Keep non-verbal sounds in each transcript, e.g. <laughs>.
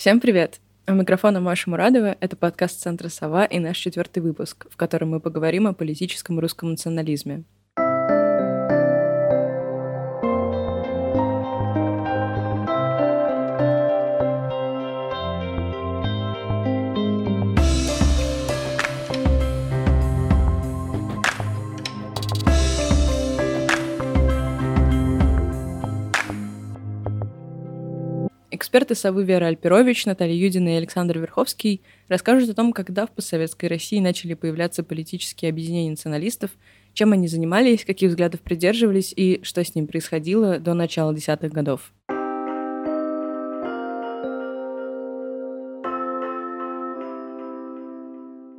Всем привет! У микрофона Маша Мурадова. Это подкаст Центра «Сова» и наш четвертый выпуск, в котором мы поговорим о политическом русском национализме. Эксперты «Совы» Вера Альперович, Наталья Юдина и Александр Верховский расскажут о том, когда в постсоветской России начали появляться политические объединения националистов, чем они занимались, каких взглядов придерживались и что с ним происходило до начала десятых годов.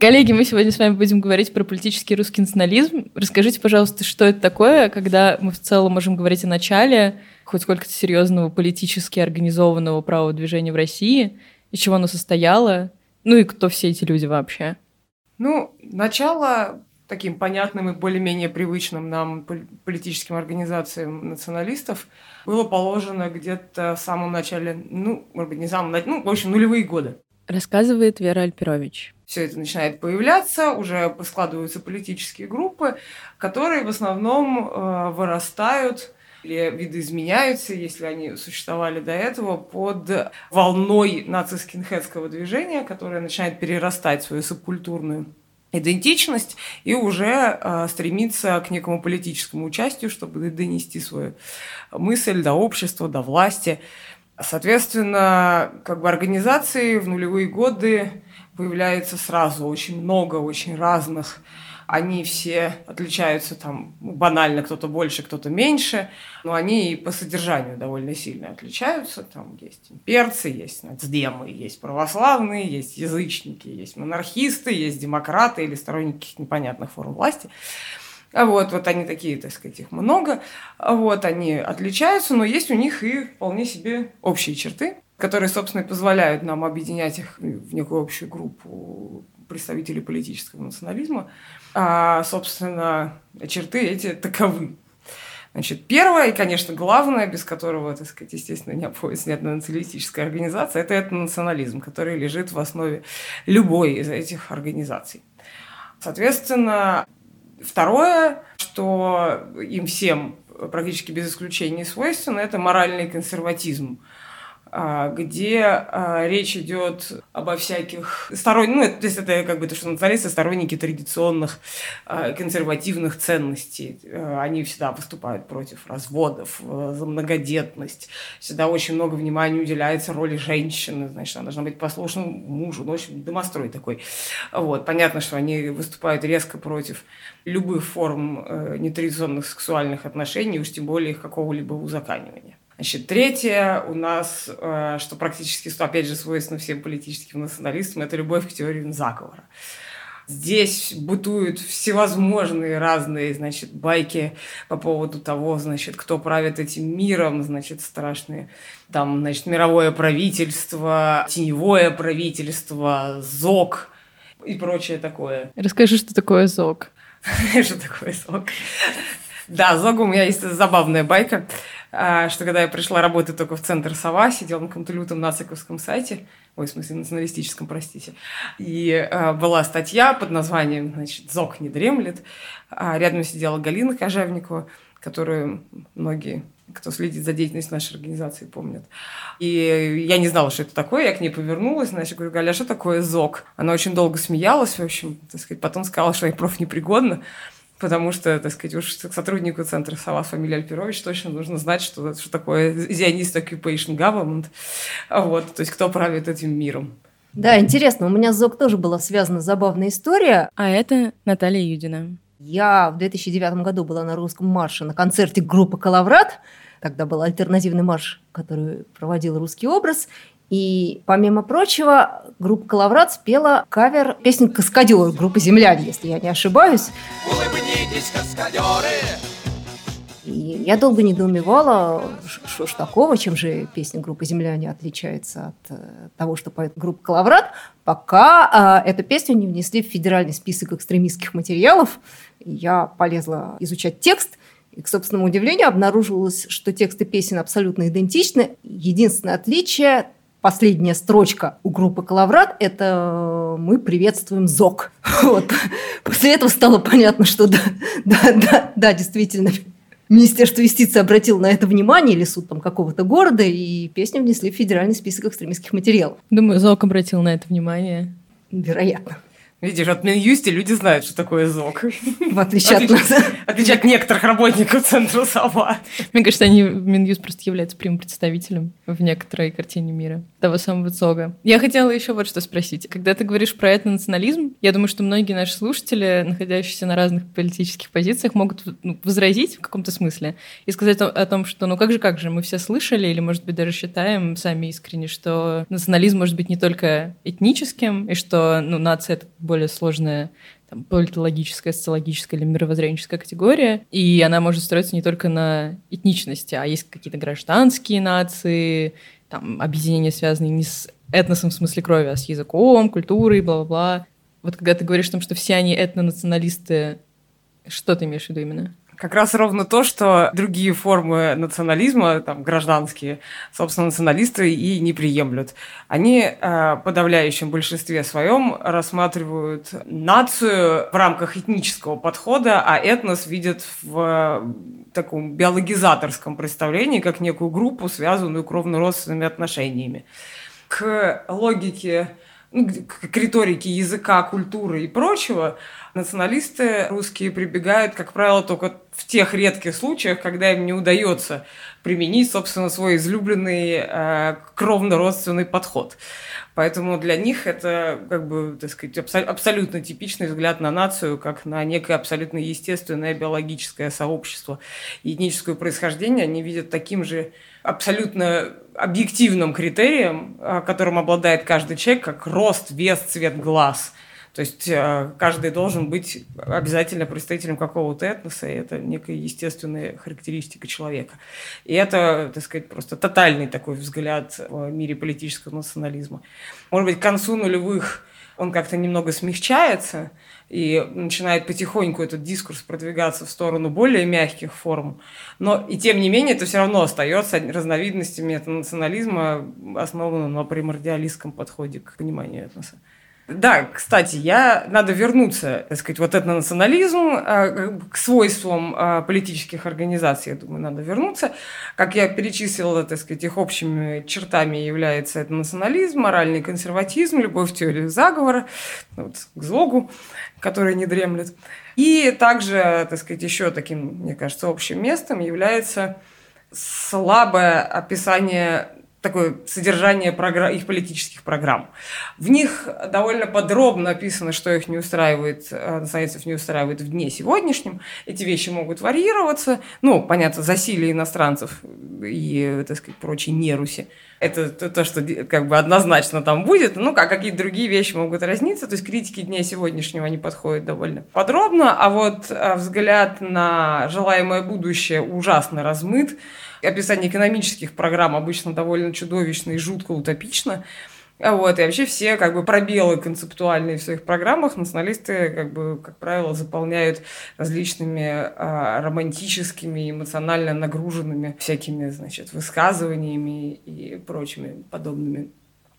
Коллеги, мы сегодня с вами будем говорить про политический русский национализм. Расскажите, пожалуйста, что это такое, когда мы в целом можем говорить о начале хоть сколько-то серьезного политически организованного правого движения в России, из чего оно состояло, ну и кто все эти люди вообще? Ну, начало таким понятным и более-менее привычным нам политическим организациям националистов было положено где-то в самом начале, ну, может быть, не самом начале, ну, в общем, нулевые годы. Рассказывает Вера Альперович все это начинает появляться, уже складываются политические группы, которые в основном э, вырастают или видоизменяются, если они существовали до этого, под волной нацистскинхедского движения, которое начинает перерастать свою субкультурную идентичность и уже э, стремиться к некому политическому участию, чтобы донести свою мысль до общества, до власти. Соответственно, как бы организации в нулевые годы появляется сразу очень много, очень разных. Они все отличаются там ну, банально, кто-то больше, кто-то меньше, но они и по содержанию довольно сильно отличаются. Там есть имперцы, есть нацдемы, есть православные, есть язычники, есть монархисты, есть демократы или сторонники непонятных форм власти. А вот, вот они такие, так сказать, их много. А вот они отличаются, но есть у них и вполне себе общие черты которые, собственно, и позволяют нам объединять их в некую общую группу представителей политического национализма. А, собственно, черты эти таковы. Значит, первое и, конечно, главное, без которого, так сказать, естественно, не обходится ни одна националистическая организация, это этнонационализм, который лежит в основе любой из этих организаций. Соответственно, второе, что им всем практически без исключения свойственно, это моральный консерватизм – где а, речь идет обо всяких сторонниках, ну, то есть это как бы то, что националисты сторонники традиционных а, консервативных ценностей. Они всегда выступают против разводов, за многодетность. Всегда очень много внимания уделяется роли женщины, значит, она должна быть послушным мужу, ну, в общем, домострой такой. Вот. Понятно, что они выступают резко против любых форм э, нетрадиционных сексуальных отношений, уж тем более их какого-либо узаканивания. Значит, третье у нас, э, что практически, что опять же свойственно всем политическим националистам, это любовь к теории заговора. Здесь бытуют всевозможные разные, значит, байки по поводу того, значит, кто правит этим миром, значит, страшные. Там, значит, мировое правительство, теневое правительство, ЗОК и прочее такое. Расскажи, что такое ЗОК. <laughs> Что такое ЗОК? Да, ЗОГ у меня есть забавная байка. А, что когда я пришла работать только в центр Сова, сидела на каком-то лютом нациковском сайте, ой, в смысле, националистическом, простите, и а, была статья под названием, значит, «ЗОК не дремлет», а рядом сидела Галина Кожевникова, которую многие кто следит за деятельностью нашей организации, помнят. И я не знала, что это такое, я к ней повернулась, значит, говорю, Галя, а что такое ЗОК? Она очень долго смеялась, в общем, так сказать, потом сказала, что я профнепригодна потому что, так сказать, уж сотруднику центра Сова фамилия Альпирович точно нужно знать, что, что такое Zionist Occupation Government, вот, то есть кто правит этим миром. Да, интересно, у меня с ЗОК тоже была связана забавная история. А это Наталья Юдина. Я в 2009 году была на русском марше на концерте группы «Калаврат», Тогда был альтернативный марш, который проводил русский образ. И, помимо прочего, группа «Калаврат» спела кавер песни «Каскадер» группы «Земляне», если я не ошибаюсь. Улыбнитесь, каскадеры! И я долго недоумевала, что ж такого, чем же песня группы «Земляне» отличается от э, того, что поет группа «Калаврат», пока э, эту песню не внесли в федеральный список экстремистских материалов. Я полезла изучать текст, и, к собственному удивлению, обнаружилось, что тексты песен абсолютно идентичны. Единственное отличие последняя строчка у группы «Калаврат» – это «Мы приветствуем ЗОК». <laughs> Вот. После этого стало понятно, что да, да, да, да, действительно, Министерство юстиции обратило на это внимание, или суд там какого-то города, и песню внесли в федеральный список экстремистских материалов. Думаю, ЗОК обратил на это внимание. Вероятно. Видишь, от Минюсти люди знают, что такое ЗОК. В отличие от нас. Отличие от некоторых работников Центра Сова. Мне кажется, они, Минюст просто является прямым представителем в некоторой картине мира того самого ЗОГа. Я хотела еще вот что спросить. Когда ты говоришь про этнонационализм, я думаю, что многие наши слушатели, находящиеся на разных политических позициях, могут ну, возразить в каком-то смысле и сказать о, о том, что ну как же, как же, мы все слышали или, может быть, даже считаем сами искренне, что национализм может быть не только этническим, и что ну, нация — это более сложная там, политологическая, социологическая или мировоззренческая категория, и она может строиться не только на этничности, а есть какие-то гражданские нации, там, объединения, связанные не с этносом в смысле крови, а с языком, культурой, бла-бла-бла. Вот когда ты говоришь о том, что все они этнонационалисты, что ты имеешь в виду именно? Как раз ровно то, что другие формы национализма, там, гражданские, собственно, националисты и не приемлют. Они э, в подавляющем большинстве своем рассматривают нацию в рамках этнического подхода, а этнос видят в таком биологизаторском представлении, как некую группу, связанную кровно-родственными отношениями. К логике, ну, к риторике языка, культуры и прочего – националисты русские прибегают, как правило, только в тех редких случаях, когда им не удается применить, собственно, свой излюбленный э, кровно-родственный подход. Поэтому для них это, как бы, так сказать, абсо- абсолютно типичный взгляд на нацию, как на некое абсолютно естественное биологическое сообщество. Этническое происхождение они видят таким же абсолютно объективным критерием, э, которым обладает каждый человек, как рост, вес, цвет глаз – то есть э, каждый должен быть обязательно представителем какого-то этноса, и это некая естественная характеристика человека. И это, так сказать, просто тотальный такой взгляд в мире политического национализма. Может быть, к концу нулевых он как-то немного смягчается, и начинает потихоньку этот дискурс продвигаться в сторону более мягких форм. Но и тем не менее это все равно остается разновидностями этого национализма, основанного на примордиалистском подходе к пониманию этноса. Да, кстати, я надо вернуться, так сказать, вот этот национализм э, к свойствам э, политических организаций, я думаю, надо вернуться. Как я перечислила, так сказать, их общими чертами является это национализм, моральный консерватизм, любовь к теории заговора, вот, к злогу, который не дремлет. И также, так сказать, еще таким, мне кажется, общим местом является слабое описание такое содержание программ, их политических программ. В них довольно подробно написано, что их не устраивает, э, националистов не устраивает в дне сегодняшнем. Эти вещи могут варьироваться. Ну, понятно, засилие иностранцев и, так сказать, прочей неруси. Это то, что как бы однозначно там будет. Ну, как какие-то другие вещи могут разниться. То есть критики дня сегодняшнего, они подходят довольно подробно. А вот э, взгляд на желаемое будущее ужасно размыт описание экономических программ обычно довольно чудовищно и жутко утопично. Вот, и вообще все как бы пробелы концептуальные в своих программах националисты, как бы, как правило, заполняют различными а, романтическими, эмоционально нагруженными всякими, значит, высказываниями и прочими подобными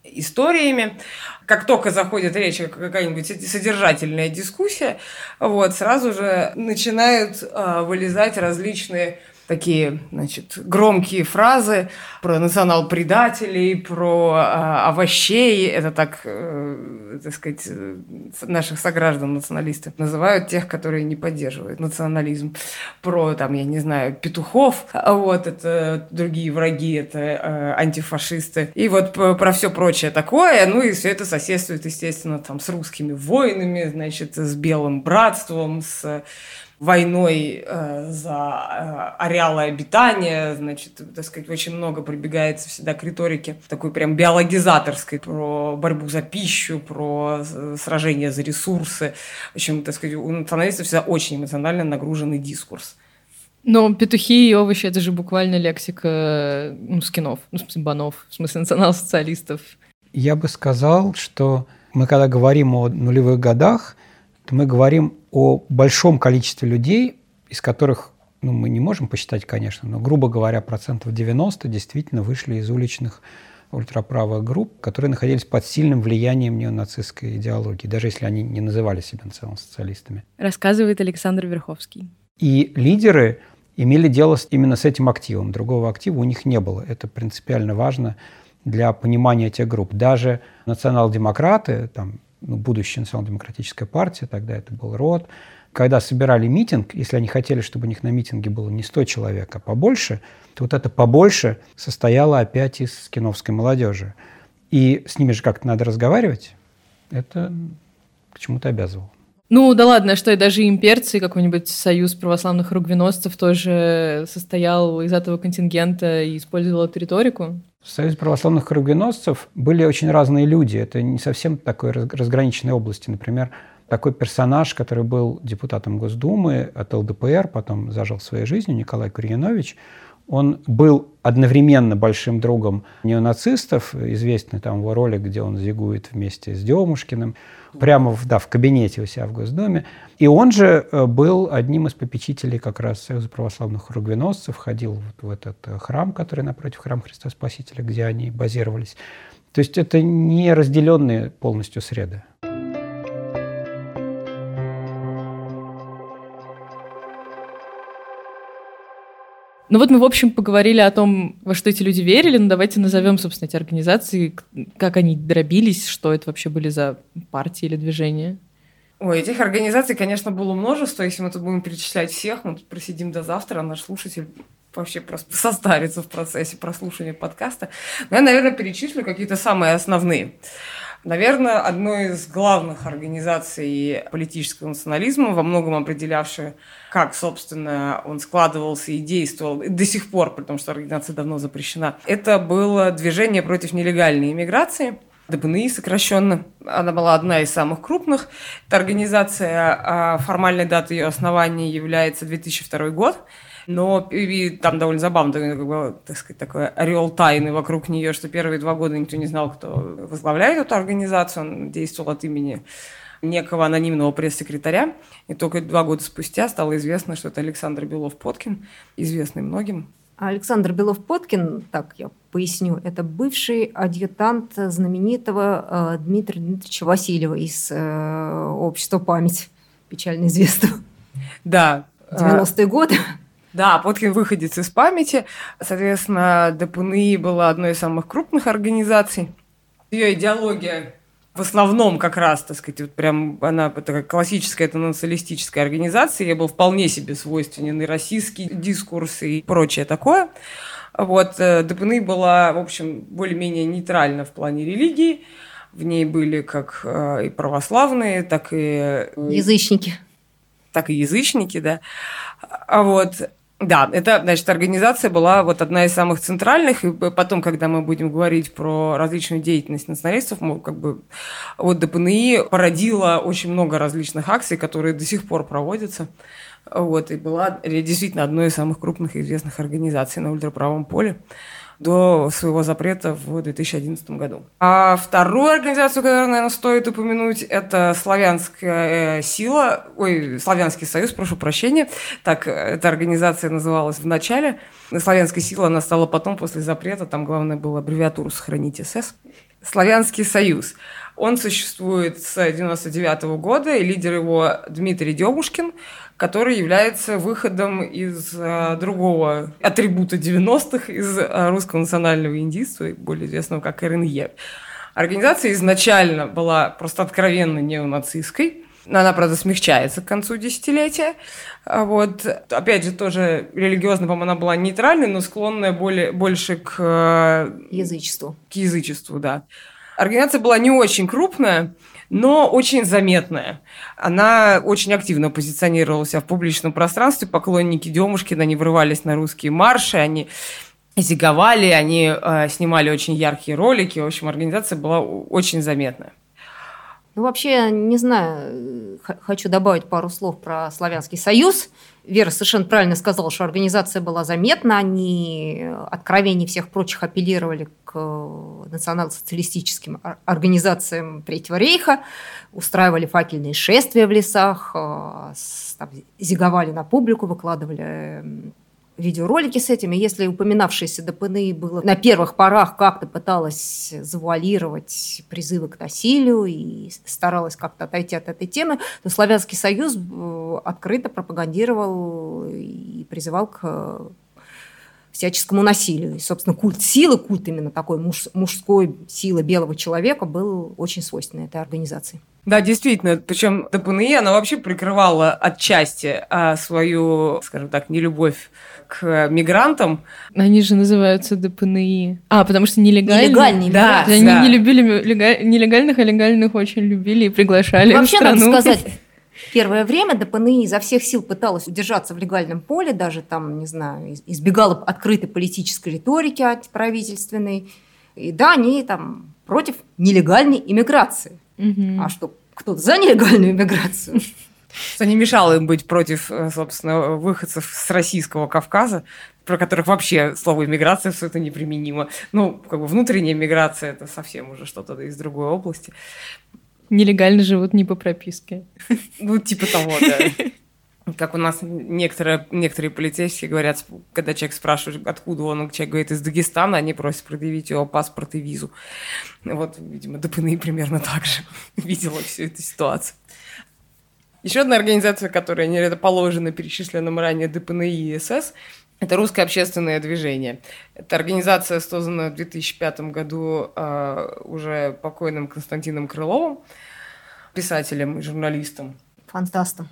историями. Как только заходит речь о какая-нибудь содержательная дискуссия, вот, сразу же начинают а, вылезать различные такие, значит, громкие фразы про национал-предателей, про э, овощей. Это так, э, так сказать, наших сограждан националистов называют тех, которые не поддерживают национализм. Про, там, я не знаю, петухов. А вот, это другие враги, это э, антифашисты. И вот про все прочее такое. Ну и все это соседствует, естественно, там, с русскими войнами, значит, с белым братством, с войной э, за э, ареалы обитания, значит, так сказать, очень много прибегается всегда к риторике такой прям биологизаторской, про борьбу за пищу, про сражение за ресурсы. В общем, так сказать, у националистов всегда очень эмоционально нагруженный дискурс. Но петухи и овощи – это же буквально лексика ну, скинов, ну, в смысле банов, в смысле национал-социалистов. Я бы сказал, что мы когда говорим о нулевых годах, то мы говорим о большом количестве людей, из которых ну, мы не можем посчитать, конечно, но, грубо говоря, процентов 90 действительно вышли из уличных ультраправых групп, которые находились под сильным влиянием неонацистской идеологии, даже если они не называли себя национал-социалистами. Рассказывает Александр Верховский. И лидеры имели дело именно с этим активом. Другого актива у них не было. Это принципиально важно для понимания этих групп. Даже национал-демократы, там, ну, будущая национал-демократическая партия, тогда это был РОД, когда собирали митинг, если они хотели, чтобы у них на митинге было не 100 человек, а побольше, то вот это побольше состояло опять из киновской молодежи. И с ними же как-то надо разговаривать. Это к чему-то обязывало. Ну да ладно, что и даже имперцы, какой-нибудь союз православных ругвеносцев тоже состоял из этого контингента и использовал эту риторику? В Союзе православных кругоносцев были очень разные люди. Это не совсем такой разграниченной области. Например, такой персонаж, который был депутатом Госдумы от ЛДПР, потом зажил своей жизнью, Николай Курьянович, он был одновременно большим другом неонацистов, известный там его ролик, где он зигует вместе с Демушкиным, прямо в, да, в кабинете у себя в Госдуме. И он же э, был одним из попечителей как раз Союза православных ругвеносцев, ходил вот в этот э, храм, который напротив храма Христа Спасителя, где они базировались. То есть это не разделенные полностью среды. Ну вот мы, в общем, поговорили о том, во что эти люди верили, но давайте назовем, собственно, эти организации, как они дробились, что это вообще были за партии или движения. Ой, этих организаций, конечно, было множество. Если мы тут будем перечислять всех, мы тут просидим до завтра, наш слушатель вообще просто состарится в процессе прослушивания подкаста. Но я, наверное, перечислю какие-то самые основные. Наверное, одной из главных организаций политического национализма, во многом определявшей, как, собственно, он складывался и действовал, и до сих пор, потому что организация давно запрещена, это было движение против нелегальной иммиграции – ДБНИ сокращенно. Она была одна из самых крупных. Эта организация, а, формальной датой ее основания является 2002 год. Но и там довольно забавно, как бы, так сказать, такой ореол тайны вокруг нее, что первые два года никто не знал, кто возглавляет эту организацию. Он действовал от имени некого анонимного пресс-секретаря. И только два года спустя стало известно, что это Александр Белов-Подкин, известный многим. Александр Белов-Подкин, так я поясню, это бывший адъютант знаменитого э, Дмитрия Дмитриевича Васильева из э, общества «Память», печально известного. Да. 90-е годы. Да, Поткин выходец из памяти. Соответственно, ДПНИ была одной из самых крупных организаций. Ее идеология в основном как раз, так сказать, вот прям она такая классическая, это националистическая организация, ей был вполне себе свойственен и российский дискурс и прочее такое. Вот, э, ДПНИ была, в общем, более-менее нейтральна в плане религии. В ней были как э, и православные, так и... Э, язычники. Так и язычники, да. А вот да, это, значит, организация была вот одна из самых центральных, и потом, когда мы будем говорить про различную деятельность националистов, мы как бы вот ДПНИ породила очень много различных акций, которые до сих пор проводятся. Вот, и была действительно одной из самых крупных и известных организаций на ультраправом поле до своего запрета в 2011 году. А вторую организацию, которую, наверное, стоит упомянуть, это «Славянская э, сила», ой, «Славянский союз», прошу прощения. Так эта организация называлась в начале. «Славянская сила» она стала потом, после запрета, там главное было аббревиатуру сохранить СС. «Славянский союз». Он существует с 1999 года, и лидер его Дмитрий Демушкин, который является выходом из э, другого атрибута 90-х, из э, русского национального индийства, более известного как РНЕ. Организация изначально была просто откровенно неонацистской, она, правда, смягчается к концу десятилетия. А вот, опять же, тоже религиозно, по-моему, она была нейтральной, но склонная более, больше к... Э, язычеству. К язычеству, да. Организация была не очень крупная, но очень заметная. Она очень активно позиционировала себя в публичном пространстве. Поклонники Демушкина, они врывались на русские марши, они зиговали, они э, снимали очень яркие ролики. В общем, организация была очень заметная. Ну, вообще, не знаю, хочу добавить пару слов про Славянский союз. Вера совершенно правильно сказала, что организация была заметна, они откровений всех прочих апеллировали к национал-социалистическим организациям Третьего рейха, устраивали факельные шествия в лесах, э, там, зиговали на публику, выкладывали видеоролики с этим. И если упоминавшееся ДПНИ было на первых порах как-то пыталась завуалировать призывы к насилию и старалась как-то отойти от этой темы, то Славянский Союз э, открыто пропагандировал и призывал к всяческому насилию. И, собственно, культ силы, культ именно такой муж, мужской силы белого человека был очень свойственен этой организации. Да, действительно. Причем ДПНИ, она вообще прикрывала отчасти а, свою, скажем так, нелюбовь к мигрантам. Они же называются ДПНИ. А, потому что нелегальные. Нелегальные да, Они да. не любили нелегальных, а легальных очень любили и приглашали Вообще, в страну. надо сказать, <laughs> Первое время ДПНИ изо всех сил пыталась удержаться в легальном поле, даже там, не знаю, избегала открытой политической риторики антиправительственной. И да, они там против нелегальной иммиграции. Мгм. А что, кто-то за нелегальную иммиграцию? <laughs> Что не мешало им быть против, э, собственно, выходцев с российского Кавказа, про которых вообще слово иммиграция все это неприменимо. Ну, как бы внутренняя миграция это совсем уже что-то из другой области. Нелегально живут не по прописке. Ну, типа того, да. Как у нас некоторые, некоторые полицейские говорят, когда человек спрашивает, откуда он, человек говорит, из Дагестана, они просят предъявить его паспорт и визу. Вот, видимо, ДПНИ примерно так же <laughs> видела всю эту ситуацию. Еще одна организация, которая не положена перечисленным ранее ДПНИ и СС, это Русское общественное движение. Это организация, созданная в 2005 году э, уже покойным Константином Крыловым, писателем и журналистом Фантастом.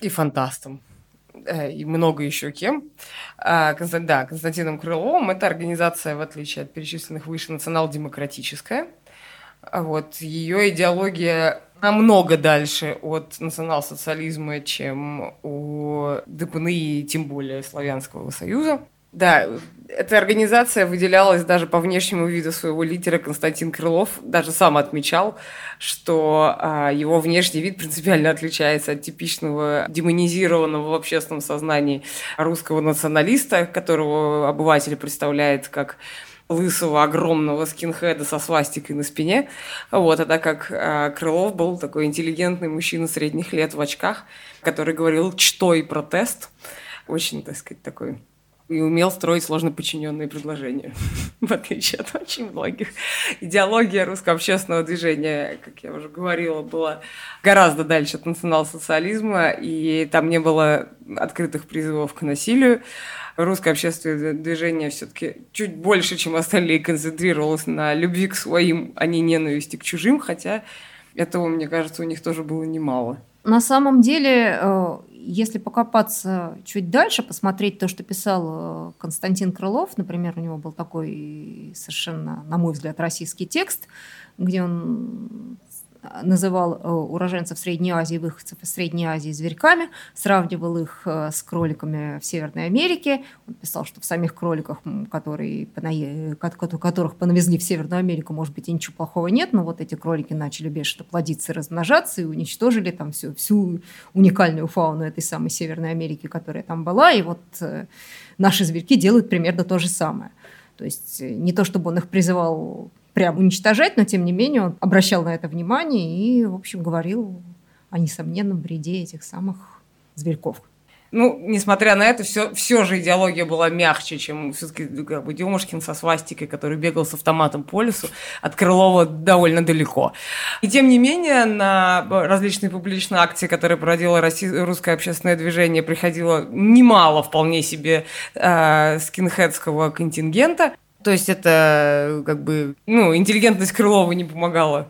и фантастом, э, и много еще кем. А, Конста- Да, Константином Крыловым. Эта организация, в отличие от перечисленных выше, национал-демократическая. А Вот. Ее идеология намного дальше от национал-социализма, чем у ДПНИ, тем более Славянского Союза. Да, эта организация выделялась даже по внешнему виду своего лидера Константин Крылов. Даже сам отмечал, что а, его внешний вид принципиально отличается от типичного демонизированного в общественном сознании русского националиста, которого обыватель представляет как лысого огромного скинхеда со свастикой на спине. Вот, а так как а, Крылов был такой интеллигентный мужчина средних лет в очках, который говорил «что» и протест. Очень, так сказать, такой и умел строить сложно подчиненные предложения, <laughs> в отличие от очень многих. Идеология русского общественного движения, как я уже говорила, была гораздо дальше от национал-социализма, и там не было открытых призывов к насилию. Русское общественное движение все-таки чуть больше, чем остальные, концентрировалось на любви к своим, а не ненависти к чужим, хотя этого, мне кажется, у них тоже было немало. На самом деле, э, если покопаться чуть дальше, посмотреть то, что писал э, Константин Крылов, например, у него был такой совершенно, на мой взгляд, российский текст, где он называл э, уроженцев Средней Азии, выходцев из Средней Азии зверьками, сравнивал их э, с кроликами в Северной Америке. Он писал, что в самих кроликах, которые которых понавезли в Северную Америку, может быть, и ничего плохого нет, но вот эти кролики начали бешено плодиться и размножаться, и уничтожили там всю, всю уникальную фауну этой самой Северной Америки, которая там была, и вот э, наши зверьки делают примерно то же самое. То есть не то, чтобы он их призывал прям уничтожать, но тем не менее он обращал на это внимание и, в общем, говорил о несомненном вреде этих самых зверьков. Ну, несмотря на это, все, все же идеология была мягче, чем все-таки как бы Демушкин со свастикой, который бегал с автоматом по лесу, от Крылова довольно далеко. И тем не менее, на различные публичные акции, которые проводило Россия, русское общественное движение, приходило немало вполне себе э, скинхедского контингента. То есть это как бы, ну, интеллигентность Крылова не помогала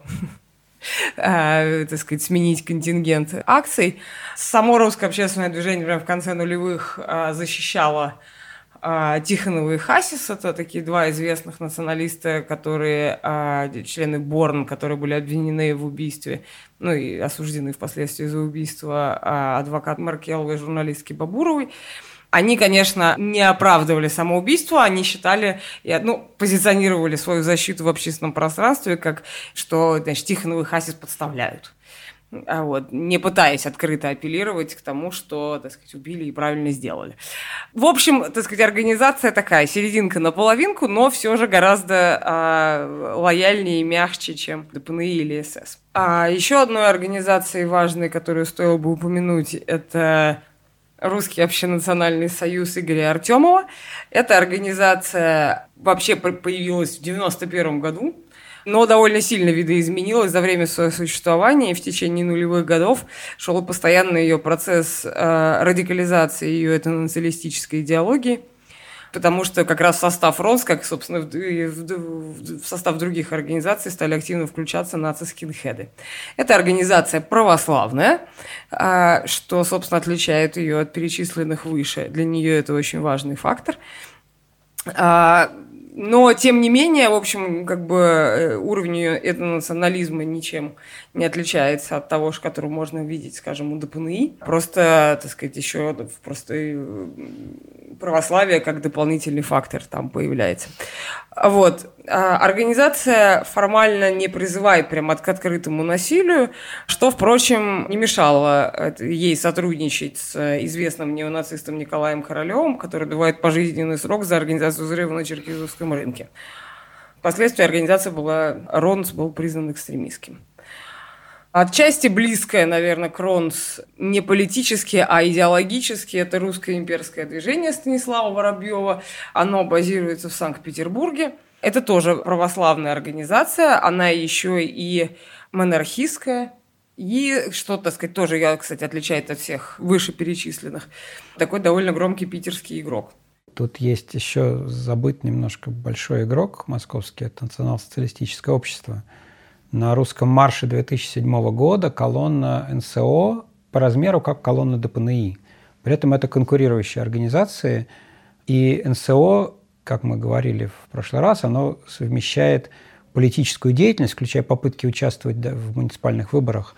э, <laughs> так сказать, сменить контингент акций. Само русское общественное движение прямо в конце нулевых э, защищало э, Тихонова и Хасис. Это такие два известных националиста, которые э, члены Борн, которые были обвинены в убийстве, ну и осуждены впоследствии за убийство э, адвокат Маркеловой и журналистки Бабуровой. Они, конечно, не оправдывали самоубийство, они считали, ну, позиционировали свою защиту в общественном пространстве, как что, значит, Тихонов и Хасис подставляют. А вот, не пытаясь открыто апеллировать к тому, что, так сказать, убили и правильно сделали. В общем, так сказать, организация такая, серединка на половинку, но все же гораздо а, лояльнее и мягче, чем ДПНИ или СС. А еще одной организацией важной, которую стоило бы упомянуть, это Русский общенациональный союз Игоря Артемова. Эта организация вообще появилась в 91 году, но довольно сильно видоизменилась за время своего существования, и в течение нулевых годов шел постоянный ее процесс э, радикализации ее этнонационалистической идеологии – потому что как раз состав РОНС, как, собственно, в, состав других организаций стали активно включаться наци-скинхеды. Это организация православная, а, что, собственно, отличает ее от перечисленных выше. Для нее это очень важный фактор. Но, тем не менее, в общем, как бы э, уровень этого национализма ничем не отличается от того, который можно видеть, скажем, у ДПНИ. Просто, так сказать, еще просто э, православие как дополнительный фактор там появляется. Вот. А организация формально не призывает прямо к открытому насилию, что, впрочем, не мешало ей сотрудничать с известным неонацистом Николаем Королевым, который добывает пожизненный срок за организацию взрыва на Черкизовском рынке. Впоследствии организация была, РОНС был признан экстремистским. Отчасти близкое, наверное, к Ронс не политически, а идеологически. Это русское имперское движение Станислава Воробьева. Оно базируется в Санкт-Петербурге. Это тоже православная организация. Она еще и монархистская. И что, так сказать, тоже, я, кстати, отличает от всех вышеперечисленных. Такой довольно громкий питерский игрок. Тут есть еще забыть немножко большой игрок московский, это национал-социалистическое общество – на русском марше 2007 года колонна НСО по размеру как колонна ДПНИ. При этом это конкурирующие организации, и НСО, как мы говорили в прошлый раз, оно совмещает политическую деятельность, включая попытки участвовать в муниципальных выборах,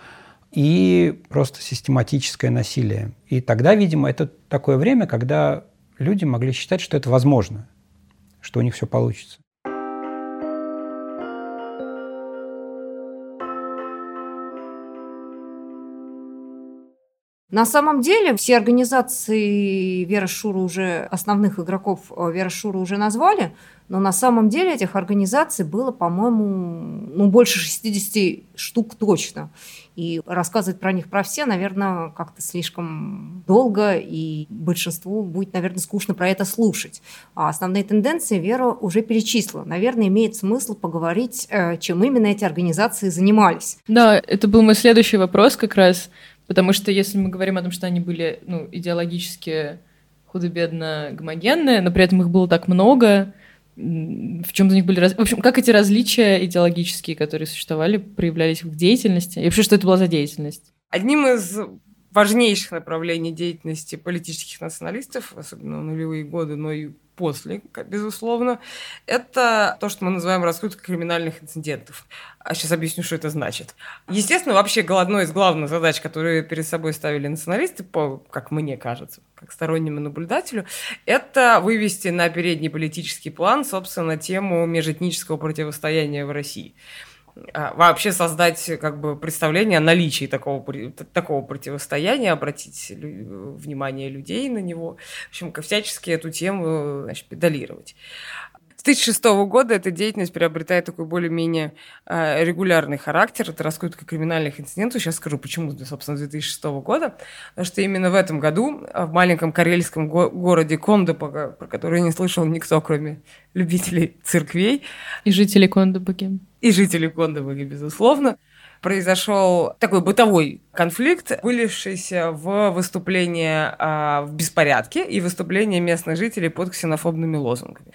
и просто систематическое насилие. И тогда, видимо, это такое время, когда люди могли считать, что это возможно, что у них все получится. На самом деле все организации Вера Шура уже, основных игроков э, Вера Шура уже назвали, но на самом деле этих организаций было, по-моему, ну, больше 60 штук точно. И рассказывать про них про все, наверное, как-то слишком долго, и большинству будет, наверное, скучно про это слушать. А основные тенденции Вера уже перечислила. Наверное, имеет смысл поговорить, э, чем именно эти организации занимались. Да, это был мой следующий вопрос как раз – Потому что если мы говорим о том, что они были ну, идеологически худо-бедно гомогенные, но при этом их было так много, в чем за них были раз... В общем, как эти различия идеологические, которые существовали, проявлялись в их деятельности? И вообще, что это была за деятельность? Одним из важнейших направлений деятельности политических националистов, особенно в нулевые годы, но и после, безусловно, это то, что мы называем раскрутка криминальных инцидентов. А сейчас объясню, что это значит. Естественно, вообще одной из главных задач, которые перед собой ставили националисты, по, как мне кажется, как стороннему наблюдателю, это вывести на передний политический план, собственно, тему межэтнического противостояния в России. А, вообще создать как бы представление о наличии такого, такого противостояния, обратить внимание людей на него, в общем, всячески эту тему значит, педалировать. С 2006 года эта деятельность приобретает такой более-менее э, регулярный характер. Это раскрутка криминальных инцидентов. Сейчас скажу, почему, собственно, с 2006 года. Потому что именно в этом году в маленьком карельском го- городе Кондопога, про который не слышал никто, кроме любителей церквей. И жителей Кондопоги и жители Кондовыги, безусловно, произошел такой бытовой конфликт, вылившийся в выступление а, в беспорядке и выступление местных жителей под ксенофобными лозунгами.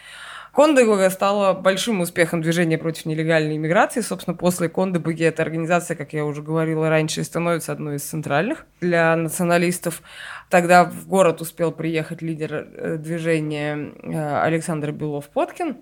Кондебуга стала большим успехом движения против нелегальной иммиграции. Собственно, после Кондебуги эта организация, как я уже говорила раньше, становится одной из центральных для националистов. Тогда в город успел приехать лидер э, движения э, Александр Белов-Поткин,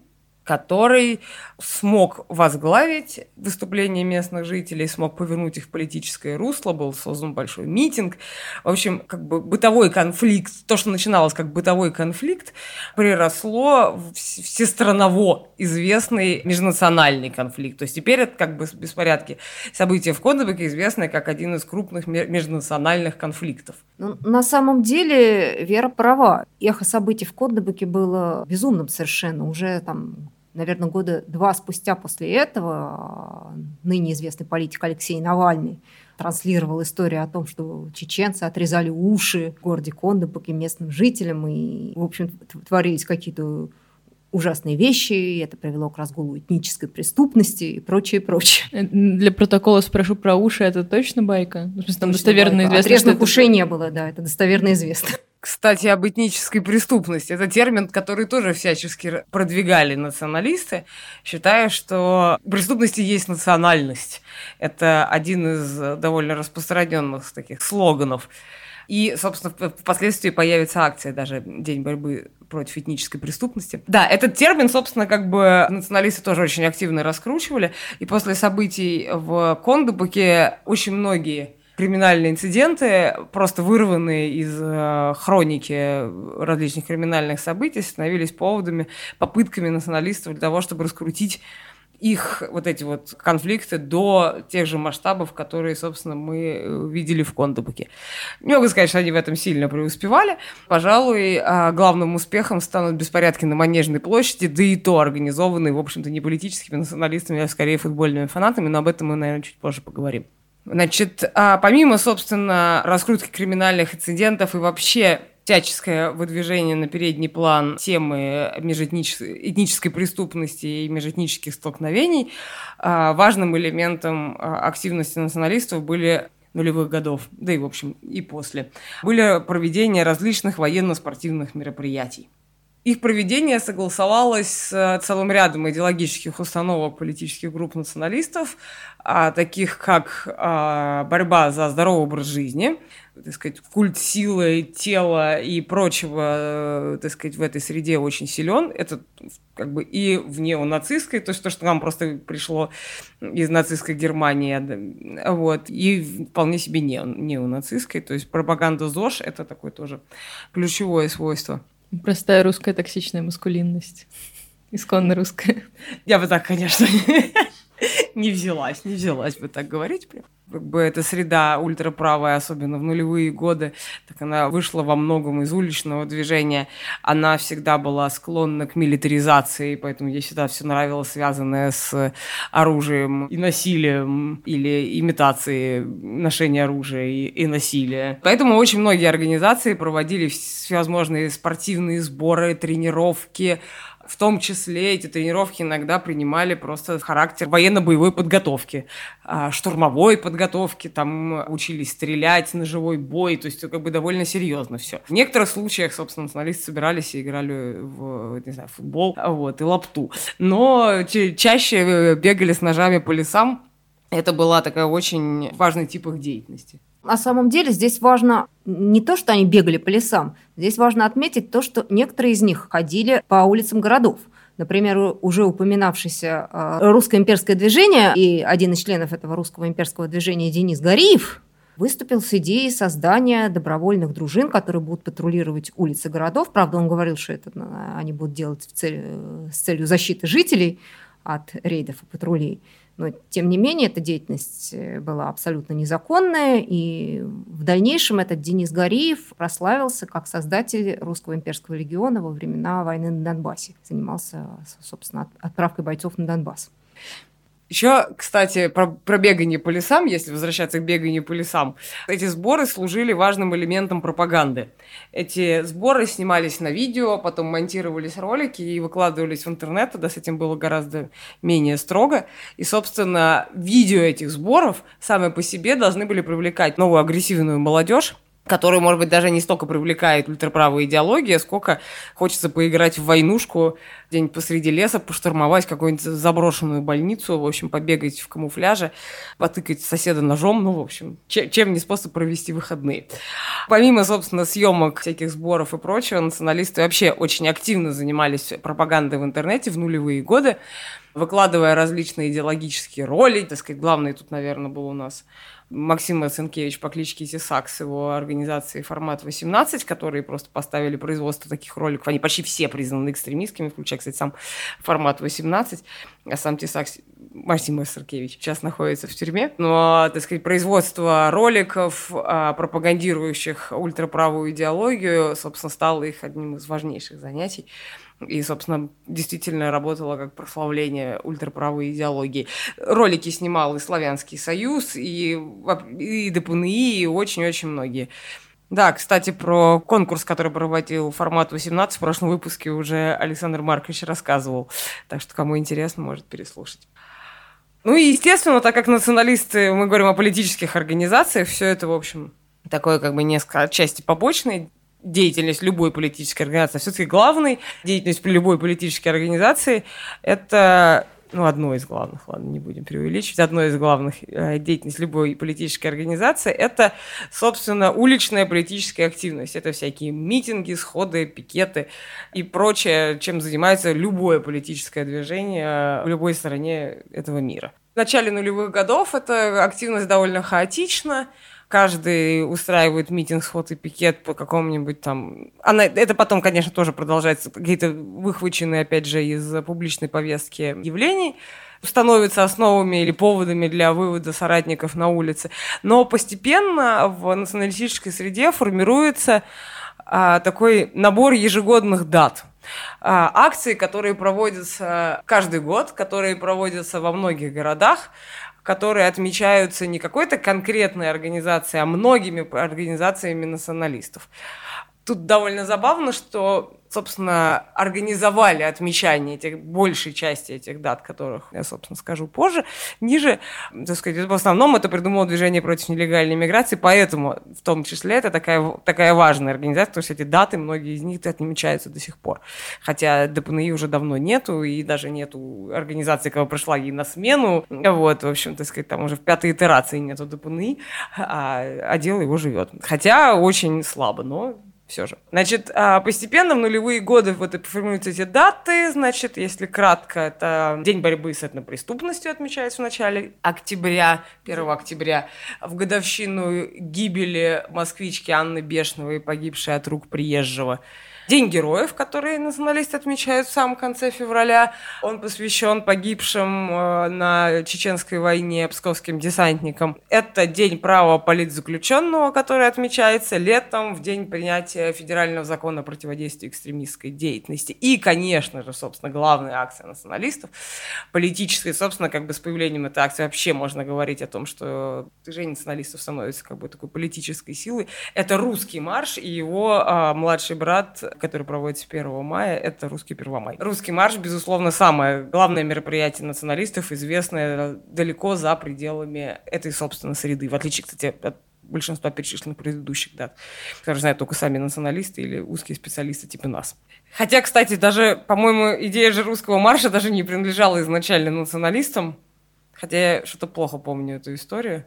который смог возглавить выступление местных жителей, смог повернуть их в политическое русло, был создан большой митинг. В общем, как бы бытовой конфликт, то, что начиналось как бытовой конфликт, приросло в всестраново известный межнациональный конфликт. То есть теперь это как бы беспорядки. События в Кондебеке известны как один из крупных межнациональных конфликтов. Ну, на самом деле Вера права. Эхо событий в Кондебеке было безумным совершенно. Уже там наверное, года два спустя после этого ныне известный политик Алексей Навальный транслировал историю о том, что чеченцы отрезали уши в городе Кондопок и местным жителям, и, в общем, творились какие-то ужасные вещи, и это привело к разгулу этнической преступности и прочее, прочее. Э, для протокола спрошу про уши, это точно байка? Там достоверно байка. известно, Отрезанных ушей это... не было, да, это достоверно известно. Кстати, об этнической преступности. Это термин, который тоже всячески продвигали националисты, считая, что преступности есть национальность. Это один из довольно распространенных таких слоганов. И, собственно, впоследствии появится акция даже День борьбы против этнической преступности. Да, этот термин, собственно, как бы националисты тоже очень активно раскручивали. И после событий в Кондубуке очень многие криминальные инциденты, просто вырванные из э, хроники различных криминальных событий, становились поводами, попытками националистов для того, чтобы раскрутить их вот эти вот конфликты до тех же масштабов, которые, собственно, мы э, видели в Кондобуке. Не могу сказать, что они в этом сильно преуспевали. Пожалуй, а, главным успехом станут беспорядки на Манежной площади, да и то организованные, в общем-то, не политическими националистами, а скорее футбольными фанатами, но об этом мы, наверное, чуть позже поговорим. Значит, а помимо, собственно, раскрутки криминальных инцидентов и вообще всяческое выдвижение на передний план темы межэтнической преступности и межэтнических столкновений, а, важным элементом а, активности националистов были нулевых годов, да и, в общем, и после, были проведение различных военно-спортивных мероприятий. Их проведение согласовалось с э, целым рядом идеологических установок политических групп националистов, а, таких как а, борьба за здоровый образ жизни, так сказать, культ силы, тела и прочего, э, так сказать, в этой среде очень силен. Это как бы и в неонацистской, то есть то, что нам просто пришло из нацистской Германии, вот, и вполне себе не, неонацистской, то есть пропаганда ЗОЖ – это такое тоже ключевое свойство. Простая русская токсичная маскулинность. Исконно русская. Я бы так, конечно, <laughs> <laughs> не взялась, не взялась бы так говорить прям. Как бы эта среда ультраправая, особенно в нулевые годы, так она вышла во многом из уличного движения. Она всегда была склонна к милитаризации, поэтому ей всегда все нравилось, связанное с оружием и насилием, или имитацией ношения оружия и, и насилия. Поэтому очень многие организации проводили всевозможные спортивные сборы, тренировки, в том числе эти тренировки иногда принимали просто характер военно-боевой подготовки, а, штурмовой подготовки, там учились стрелять на живой бой, то есть как бы довольно серьезно все. В некоторых случаях, собственно, националисты собирались и играли в, не знаю, футбол, вот, и лапту. Но чаще э, бегали с ножами по лесам, это была такая очень важный тип их деятельности. На самом деле здесь важно не то, что они бегали по лесам, здесь важно отметить то, что некоторые из них ходили по улицам городов. Например, уже упоминавшееся э, русское имперское движение и один из членов этого русского имперского движения Денис Гариев выступил с идеей создания добровольных дружин, которые будут патрулировать улицы городов. Правда, он говорил, что это э, они будут делать в цель, э, с целью защиты жителей от рейдов и патрулей. Но, тем не менее, эта деятельность э, была абсолютно незаконная, и в дальнейшем этот Денис Гариев прославился как создатель Русского имперского легиона во времена войны на Донбассе. Занимался, собственно, отправкой бойцов на Донбасс. Еще, кстати, про, про бегание по лесам, если возвращаться к беганию по лесам, эти сборы служили важным элементом пропаганды. Эти сборы снимались на видео, потом монтировались ролики и выкладывались в интернет, тогда с этим было гораздо менее строго. И, собственно, видео этих сборов сами по себе должны были привлекать новую агрессивную молодежь, который, может быть, даже не столько привлекает ультраправая идеология, сколько хочется поиграть в войнушку где-нибудь посреди леса, поштурмовать какую-нибудь заброшенную больницу, в общем, побегать в камуфляже, потыкать соседа ножом, ну, в общем, чем, чем не способ провести выходные. Помимо, собственно, съемок, всяких сборов и прочего, националисты вообще очень активно занимались пропагандой в интернете в нулевые годы, выкладывая различные идеологические роли. Так сказать, главный тут, наверное, был у нас Максим Маценкевич по кличке Тесак с его организацией «Формат 18», которые просто поставили производство таких роликов. Они почти все признаны экстремистскими, включая, кстати, сам формат 18, а сам Тесак Максим Саркевич сейчас находится в тюрьме. Но, так сказать, производство роликов, а, пропагандирующих ультраправую идеологию, собственно, стало их одним из важнейших занятий. И, собственно, действительно работало как прославление ультраправой идеологии. Ролики снимал и Славянский Союз, и, и ДПНИ, и очень-очень многие. Да, кстати, про конкурс, который проводил формат 18 в прошлом выпуске уже Александр Маркович рассказывал. Так что, кому интересно, может переслушать. Ну и, естественно, так как националисты, мы говорим о политических организациях, все это, в общем, такое как бы несколько отчасти побочной деятельность любой политической организации. Все-таки главной деятельность любой политической организации – это ну, одно из главных, ладно, не будем преувеличивать, одно из главных э, деятельностей любой политической организации – это, собственно, уличная политическая активность. Это всякие митинги, сходы, пикеты и прочее, чем занимается любое политическое движение в любой стране этого мира. В начале нулевых годов эта активность довольно хаотична, каждый устраивает митинг, сход и пикет по какому-нибудь там... Она, это потом, конечно, тоже продолжается, какие-то выхваченные, опять же, из публичной повестки явлений становятся основами или поводами для вывода соратников на улице. Но постепенно в националистической среде формируется а, такой набор ежегодных дат – акции, которые проводятся каждый год, которые проводятся во многих городах, которые отмечаются не какой-то конкретной организацией, а многими организациями националистов. Тут довольно забавно, что собственно, организовали отмечание этих, большей части этих дат, которых я, собственно, скажу позже, ниже, так сказать, в основном это придумало движение против нелегальной миграции, поэтому в том числе это такая, такая важная организация, потому что эти даты, многие из них отмечаются до сих пор. Хотя ДПНИ уже давно нету, и даже нету организации, которая пришла ей на смену, вот, в общем, так сказать, там уже в пятой итерации нету ДПНИ, а, а дело его живет. Хотя очень слабо, но все же. Значит, а, постепенно в нулевые годы вот формируются эти даты. Значит, если кратко, это День борьбы с этнопреступностью отмечается в начале октября, 1 октября, в годовщину гибели москвички Анны Бешновой, погибшей от рук приезжего. День героев, который националисты отмечают в самом конце февраля. Он посвящен погибшим э, на чеченской войне псковским десантникам. Это день права политзаключенного, который отмечается летом в день принятия федерального закона о противодействии экстремистской деятельности. И, конечно же, собственно, главная акция националистов, политическая, собственно, как бы с появлением этой акции вообще можно говорить о том, что движение националистов становится как бы такой политической силой. Это русский марш и его а, младший брат который проводится 1 мая, это «Русский Первомай». «Русский марш», безусловно, самое главное мероприятие националистов, известное далеко за пределами этой, собственно, среды, в отличие, кстати, от большинства перечисленных предыдущих дат, которые знают только сами националисты или узкие специалисты типа нас. Хотя, кстати, даже, по-моему, идея же русского марша даже не принадлежала изначально националистам, хотя я что-то плохо помню эту историю.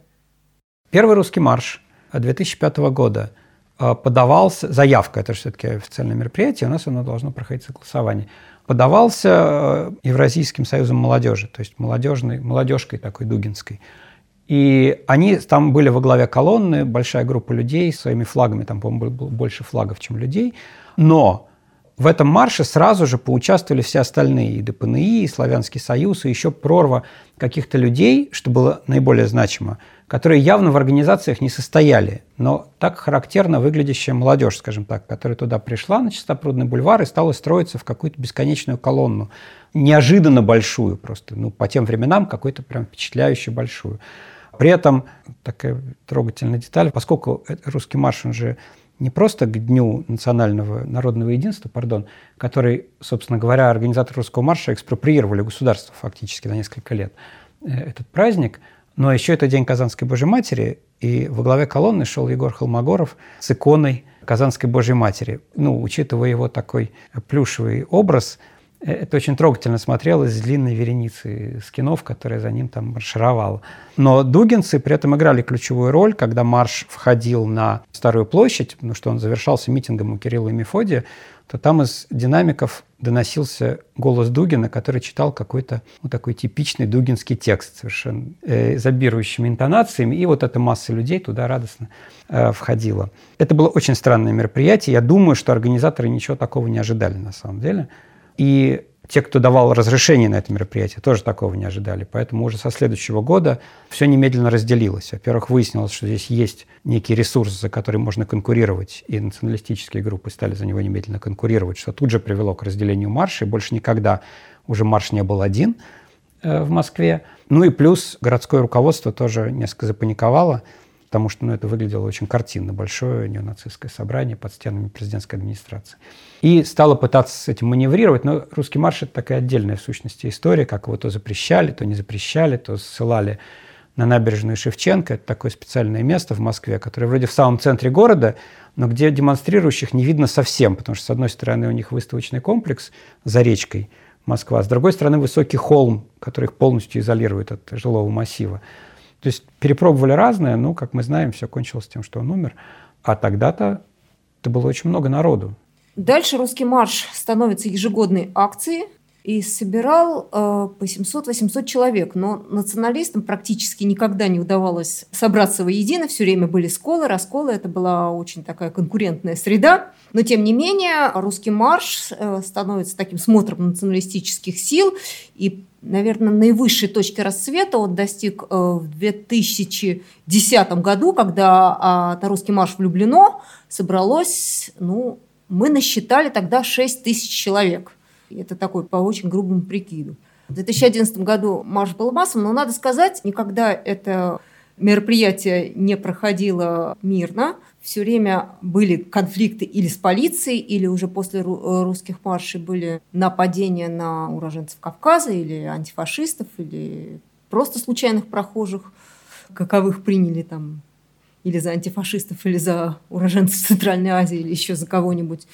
Первый русский марш 2005 года – подавался, заявка, это же все-таки официальное мероприятие, у нас оно должно проходить согласование, подавался э, Евразийским союзом молодежи, то есть молодежной, молодежкой такой дугинской. И они там были во главе колонны, большая группа людей своими флагами, там, по-моему, было больше флагов, чем людей. Но в этом марше сразу же поучаствовали все остальные, и ДПНИ, и Славянский союз, и еще прорва каких-то людей, что было наиболее значимо – которые явно в организациях не состояли, но так характерно выглядящая молодежь, скажем так, которая туда пришла на Чистопрудный бульвар и стала строиться в какую-то бесконечную колонну, неожиданно большую просто, ну, по тем временам какую-то прям впечатляющую большую. При этом такая трогательная деталь, поскольку русский марш, он же не просто к Дню национального народного единства, пардон, который, собственно говоря, организаторы русского марша экспроприировали государство фактически на несколько лет, э, этот праздник – но еще это День Казанской Божьей Матери, и во главе колонны шел Егор Холмогоров с иконой Казанской Божьей Матери. Ну, учитывая его такой плюшевый образ, это очень трогательно смотрелось с длинной вереницы скинов, которая за ним там маршировала. Но дугинцы при этом играли ключевую роль, когда марш входил на Старую площадь, потому что он завершался митингом у Кирилла и Мефодия, то там из динамиков доносился голос Дугина, который читал какой-то ну, такой типичный дугинский текст совершенно э, забирующими интонациями, и вот эта масса людей туда радостно э, входила. Это было очень странное мероприятие. Я думаю, что организаторы ничего такого не ожидали на самом деле. И те, кто давал разрешение на это мероприятие, тоже такого не ожидали. Поэтому уже со следующего года все немедленно разделилось. Во-первых, выяснилось, что здесь есть некий ресурс, за который можно конкурировать, и националистические группы стали за него немедленно конкурировать, что тут же привело к разделению марша, и больше никогда уже марш не был один э, в Москве. Ну и плюс городское руководство тоже несколько запаниковало, потому что ну, это выглядело очень картинно, большое неонацистское собрание под стенами президентской администрации. И стало пытаться с этим маневрировать, но русский марш – это такая отдельная в сущности история, как его то запрещали, то не запрещали, то ссылали на набережную Шевченко. Это такое специальное место в Москве, которое вроде в самом центре города, но где демонстрирующих не видно совсем, потому что, с одной стороны, у них выставочный комплекс за речкой Москва, с другой стороны, высокий холм, который их полностью изолирует от жилого массива. То есть перепробовали разное, но, как мы знаем, все кончилось тем, что он умер. А тогда-то это было очень много народу. Дальше «Русский марш» становится ежегодной акцией и собирал э, по 700-800 человек. Но националистам практически никогда не удавалось собраться воедино. Все время были сколы, расколы. Это была очень такая конкурентная среда. Но, тем не менее, «Русский марш» э, становится таким смотром националистических сил. И наверное, наивысшей точки расцвета он достиг э, в 2010 году, когда а, на русский марш влюблено собралось, ну, мы насчитали тогда 6 тысяч человек. Это такой по очень грубому прикиду. В 2011 году марш был массовым, но надо сказать, никогда это мероприятие не проходило мирно все время были конфликты или с полицией, или уже после э, русских маршей были нападения на уроженцев Кавказа, или антифашистов, или просто случайных прохожих, каковых приняли там или за антифашистов, или за уроженцев Центральной Азии, или еще за кого-нибудь.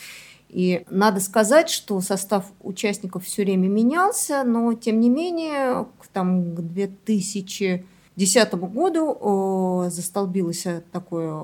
И надо сказать, что состав участников все время менялся, но тем не менее, там, к 2000 2010 году застолбилось такое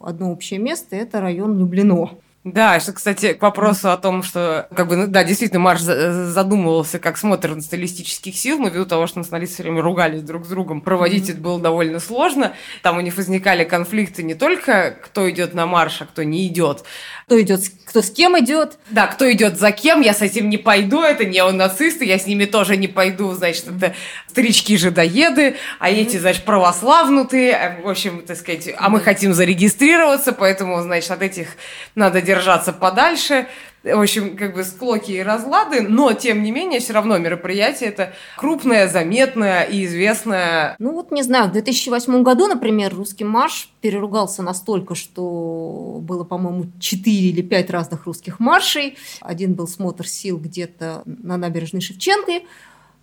одно общее место, это район Люблино. Да, что, кстати, к вопросу о том, что, как бы, ну, да, действительно, Марш задумывался как смотр националистических сил, но ввиду того, что националисты все время ругались друг с другом, проводить mm-hmm. это было довольно сложно. Там у них возникали конфликты не только кто идет на марш, а кто не идет. Кто идет, кто с кем идет. Да, кто идет за кем, я с этим не пойду, это неонацисты, я с ними тоже не пойду, значит, это старички-жидоеды, а эти, значит, православнутые, в общем, так сказать, а мы хотим зарегистрироваться, поэтому, значит, от этих надо делать держаться подальше. В общем, как бы склоки и разлады, но, тем не менее, все равно мероприятие это крупное, заметное и известное. Ну вот, не знаю, в 2008 году, например, «Русский марш» переругался настолько, что было, по-моему, 4 или 5 разных русских маршей. Один был смотр сил где-то на набережной Шевченко,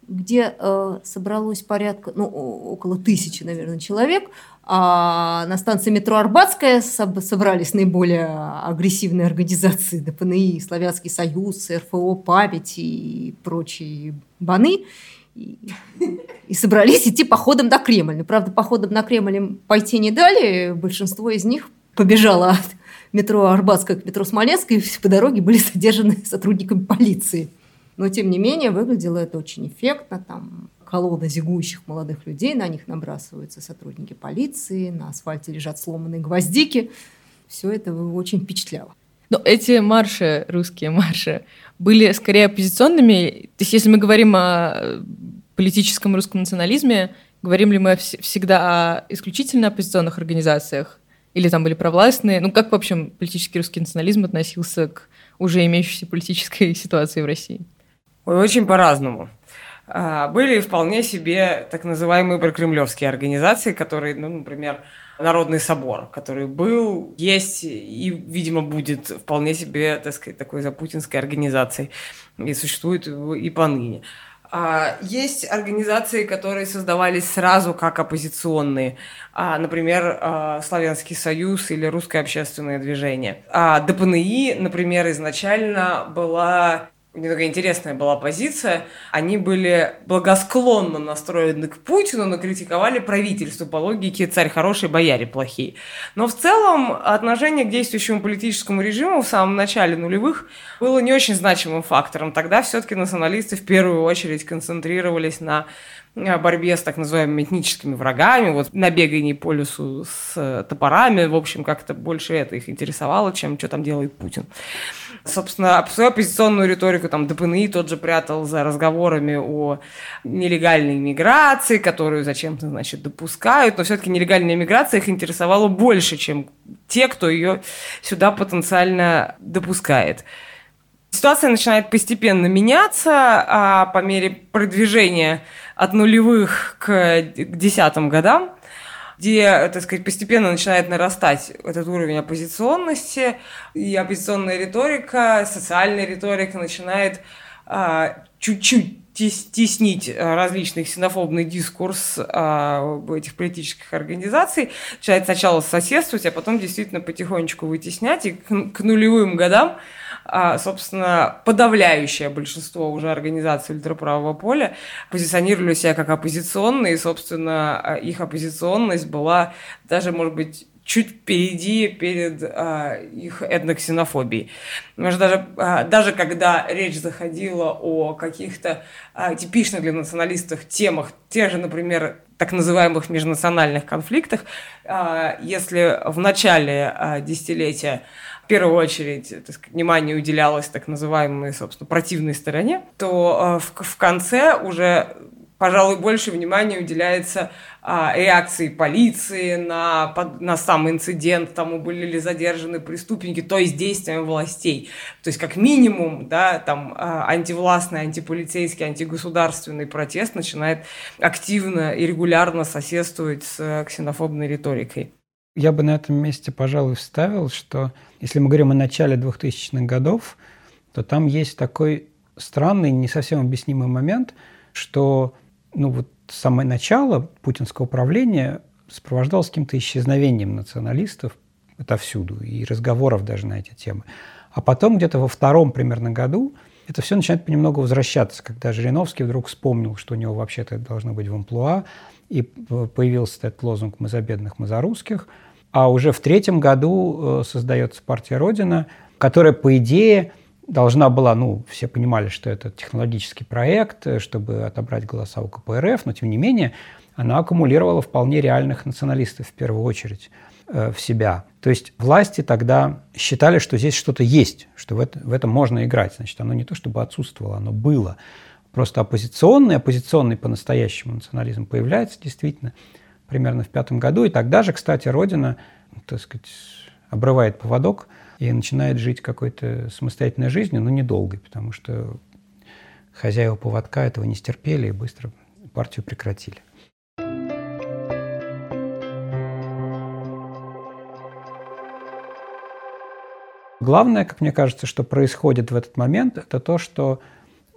где э, собралось порядка, ну, около тысячи, наверное, человек. А на станции метро Арбатская собрались наиболее агрессивные организации ДПНИ, Славянский союз, РФО «Память» и прочие баны. И, и собрались идти походом до Кремля. Но, правда, походом на Кремль им пойти не дали. Большинство из них побежало от метро Арбатская к метро Смоленская, и по дороге были задержаны <laughs> сотрудниками полиции. Но, тем не менее, выглядело это очень эффектно. Там колонна зигующих молодых людей, на них набрасываются сотрудники полиции, на асфальте лежат сломанные гвоздики. Все это очень впечатляло. Но эти марши, русские марши, были скорее оппозиционными. То есть если мы говорим о политическом русском национализме, говорим ли мы всегда о исключительно оппозиционных организациях? Или там были провластные? Ну, как, в общем, политический русский национализм относился к уже имеющейся политической <laughs> ситуации в России? Очень по-разному. А, были вполне себе так называемые прокремлевские организации, которые, ну, например, Народный собор, который был, есть и, видимо, будет вполне себе, так сказать, такой запутинской организацией и существует и поныне. А, есть организации, которые создавались сразу как оппозиционные, а, например, Славянский союз или Русское общественное движение. ДПНИ, например, изначально была немного интересная была позиция. Они были благосклонно настроены к Путину, но критиковали правительство по логике «царь хороший, бояре плохие». Но в целом отношение к действующему политическому режиму в самом начале нулевых было не очень значимым фактором. Тогда все-таки националисты в первую очередь концентрировались на борьбе с так называемыми этническими врагами, вот на бегании по лесу с топорами, в общем, как-то больше это их интересовало, чем что там делает Путин. Собственно, свою оппозиционную риторику там ДПНИ тот же прятал за разговорами о нелегальной миграции, которую зачем-то, значит, допускают, но все-таки нелегальная миграция их интересовала больше, чем те, кто ее сюда потенциально допускает. Ситуация начинает постепенно меняться а по мере продвижения от нулевых к десятым годам, где, так сказать, постепенно начинает нарастать этот уровень оппозиционности, и оппозиционная риторика, социальная риторика начинает а, чуть-чуть теснить различный ксенофобный дискурс а, этих политических организаций, начинает сначала соседствовать, а потом действительно потихонечку вытеснять, и к, к нулевым годам а, собственно, подавляющее большинство уже организаций ультраправого поля позиционировали себя как оппозиционные, и, собственно, а, их оппозиционность была даже, может быть, чуть впереди перед а, их этноксенофобией. Даже, а, даже когда речь заходила о каких-то а, типичных для националистов темах, те же, например, так называемых межнациональных конфликтах, а, если в начале а, десятилетия первую очередь так сказать, внимание уделялось так называемой, собственно, противной стороне, то э, в, в конце уже пожалуй, больше внимания уделяется а, реакции полиции на, на сам инцидент, тому были ли задержаны преступники, то есть действиям властей. То есть, как минимум, да, там а, антивластный, антиполицейский, антигосударственный протест начинает активно и регулярно соседствовать с э, ксенофобной риторикой. Я бы на этом месте, пожалуй, вставил, что если мы говорим о начале 2000-х годов, то там есть такой странный, не совсем объяснимый момент, что ну, вот самое начало путинского правления сопровождалось каким-то исчезновением националистов отовсюду и разговоров даже на эти темы. А потом где-то во втором примерно году это все начинает понемногу возвращаться, когда Жириновский вдруг вспомнил, что у него вообще-то должно быть в амплуа, и появился этот лозунг «Мы за бедных, мы за русских», а уже в третьем году э, создается партия «Родина», которая, по идее, должна была, ну, все понимали, что это технологический проект, э, чтобы отобрать голоса у КПРФ, но, тем не менее, она аккумулировала вполне реальных националистов в первую очередь э, в себя. То есть власти тогда считали, что здесь что-то есть, что в, это, в этом можно играть. Значит, оно не то чтобы отсутствовало, оно было. Просто оппозиционный, оппозиционный по-настоящему национализм появляется действительно примерно в пятом году. И тогда же, кстати, Родина, так сказать, обрывает поводок и начинает жить какой-то самостоятельной жизнью, но недолгой, потому что хозяева поводка этого не стерпели и быстро партию прекратили. Главное, как мне кажется, что происходит в этот момент, это то, что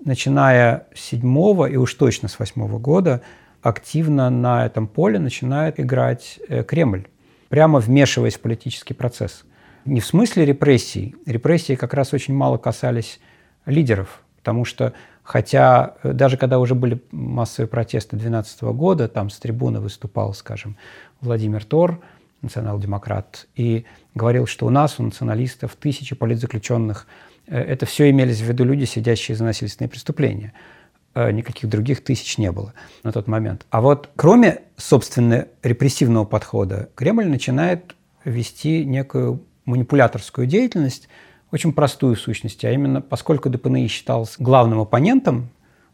начиная с седьмого и уж точно с восьмого года активно на этом поле начинает играть э, Кремль, прямо вмешиваясь в политический процесс. Не в смысле репрессий. Репрессии как раз очень мало касались лидеров, потому что хотя э, даже когда уже были массовые протесты 2012 года, там с трибуны выступал, скажем, Владимир Тор, национал-демократ, и говорил, что у нас, у националистов, тысячи политзаключенных. Э, это все имелись в виду люди, сидящие за насильственные преступления. Э, никаких других тысяч не было на тот момент. А вот кроме, собственно, репрессивного подхода, Кремль начинает вести некую манипуляторскую деятельность, очень простую в сущности, а именно поскольку ДПНИ считался главным оппонентом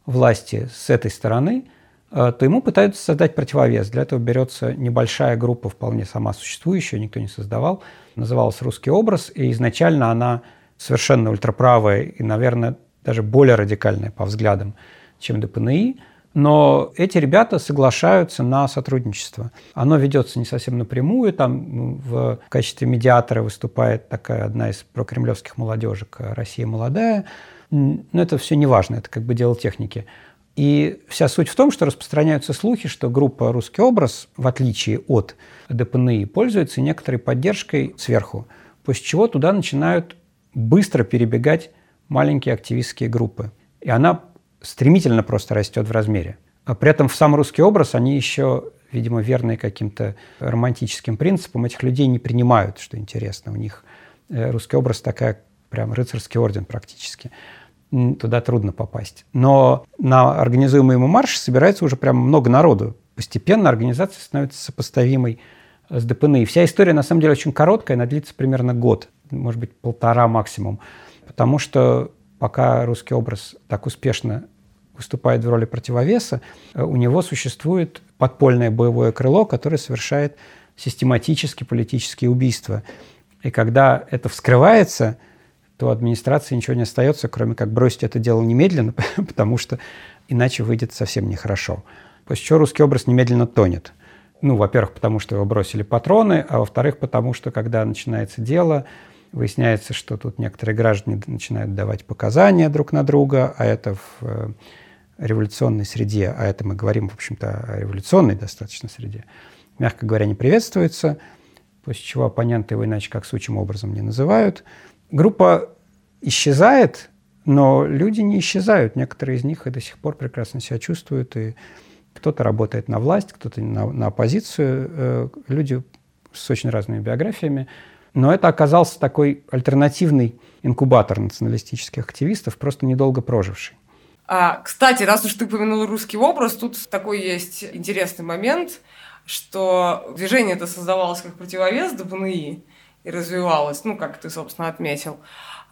власти с этой стороны, э, то ему пытаются создать противовес. Для этого берется небольшая группа, вполне сама существующая, никто не создавал, называлась «Русский образ», и изначально она совершенно ультраправая и, наверное, даже более радикальная по взглядам, чем ДПНИ, но эти ребята соглашаются на сотрудничество. Оно ведется не совсем напрямую, там ну, в качестве медиатора выступает такая одна из прокремлевских молодежек «Россия молодая», но это все не важно, это как бы дело техники. И вся суть в том, что распространяются слухи, что группа «Русский образ», в отличие от ДПНИ, пользуется некоторой поддержкой сверху, после чего туда начинают быстро перебегать маленькие активистские группы. И она стремительно просто растет в размере. А при этом в сам русский образ они еще, видимо, верные каким-то романтическим принципам, этих людей не принимают, что интересно. У них э, русский образ такая прям рыцарский орден практически. туда трудно попасть. Но на организуемый ему марш собирается уже прям много народу. Постепенно организация становится сопоставимой с ДПНИ. Вся история, на самом деле, очень короткая, она длится примерно год, может быть, полтора максимум. Потому что пока русский образ так успешно выступает в роли противовеса, э, у него существует подпольное боевое крыло, которое совершает систематически политические убийства. И когда это вскрывается, то администрации ничего не остается, кроме как бросить это дело немедленно, <laughs> потому что иначе выйдет совсем нехорошо. После чего русский образ немедленно тонет. Ну, во-первых, потому что его бросили патроны, а во-вторых, потому что, когда начинается дело, выясняется, что тут некоторые граждане начинают давать показания друг на друга, а это в э, революционной среде, а это мы говорим, в общем-то, о революционной достаточно среде, мягко говоря, не приветствуется, после чего оппоненты его иначе как сучим образом не называют. Группа исчезает, но люди не исчезают. Некоторые из них и до сих пор прекрасно себя чувствуют, и кто-то работает на власть, кто-то на, на оппозицию. Э, люди с очень разными биографиями. Но это оказался такой альтернативный инкубатор националистических активистов, просто недолго проживший. А, кстати, раз уж ты упомянул русский образ, тут такой есть интересный момент, что движение это создавалось как противовес ДПНИ и развивалось, ну, как ты, собственно, отметил.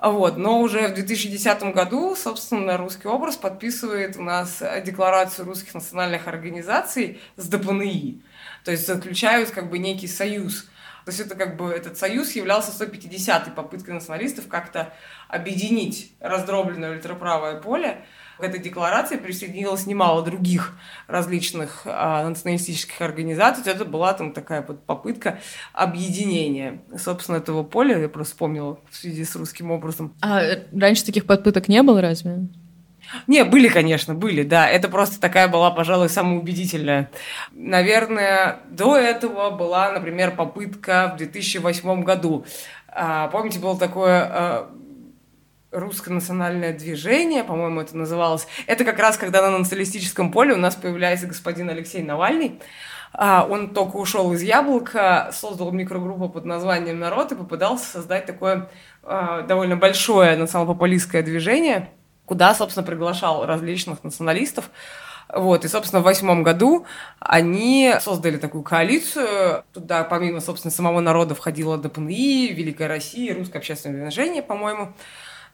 Вот. Но уже в 2010 году, собственно, русский образ подписывает у нас декларацию русских национальных организаций с ДПНИ. То есть заключают как бы некий союз. То есть это как бы этот союз являлся 150-й попыткой националистов как-то объединить раздробленное ультраправое поле к этой декларации присоединилось немало других различных а, националистических организаций. Это была там такая вот попытка объединения, собственно, этого поля. Я просто вспомнила в связи с русским образом. А раньше таких попыток не было, разве? Не, были, конечно, были, да. Это просто такая была, пожалуй, самая убедительная. Наверное, до этого была, например, попытка в 2008 году. А, помните, было такое а, русское национальное движение, по-моему, это называлось. Это как раз, когда на националистическом поле у нас появляется господин Алексей Навальный. А, он только ушел из Яблока, создал микрогруппу под названием «Народ» и попытался создать такое а, довольно большое национал-популистское движение, куда, собственно, приглашал различных националистов. Вот, и, собственно, в восьмом году они создали такую коалицию. Туда, помимо, собственно, самого народа входила ДПНИ, Великая Россия, Русское общественное движение, по-моему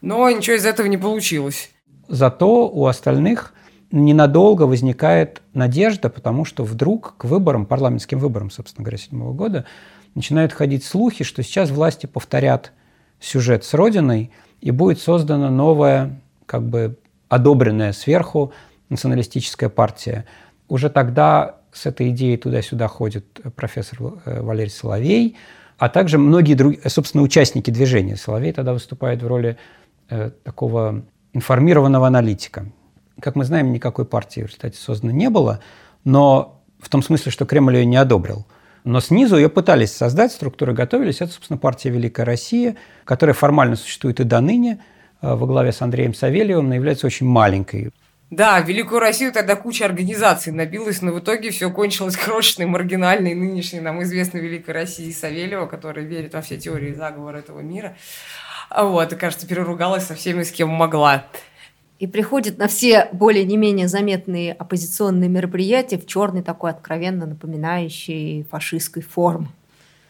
но ничего из этого не получилось. Зато у остальных ненадолго возникает надежда, потому что вдруг к выборам, парламентским выборам, собственно говоря, седьмого года, начинают ходить слухи, что сейчас власти повторят сюжет с Родиной, и будет создана новая, как бы одобренная сверху националистическая партия. Уже тогда с этой идеей туда-сюда ходит профессор э, Валерий Соловей, а также многие другие, собственно, участники движения. Соловей тогда выступает в роли Э, такого информированного аналитика. Как мы знаем, никакой партии в результате создано не было, но в том смысле, что Кремль ее не одобрил. Но снизу ее пытались создать, структуры готовились. Это, собственно, партия «Великая Россия», которая формально существует и до ныне, во главе с Андреем Савельевым, но является очень маленькой. Да, в Великую Россию тогда куча организаций набилась, но в итоге все кончилось <laughs> крошечной, маргинальной, нынешней нам известной Великой России Савельева, которая верит во все теории заговора этого мира. Вот, и, кажется, переругалась со всеми, с кем могла. И приходит на все более не менее заметные оппозиционные мероприятия в черный такой откровенно напоминающий фашистской форме.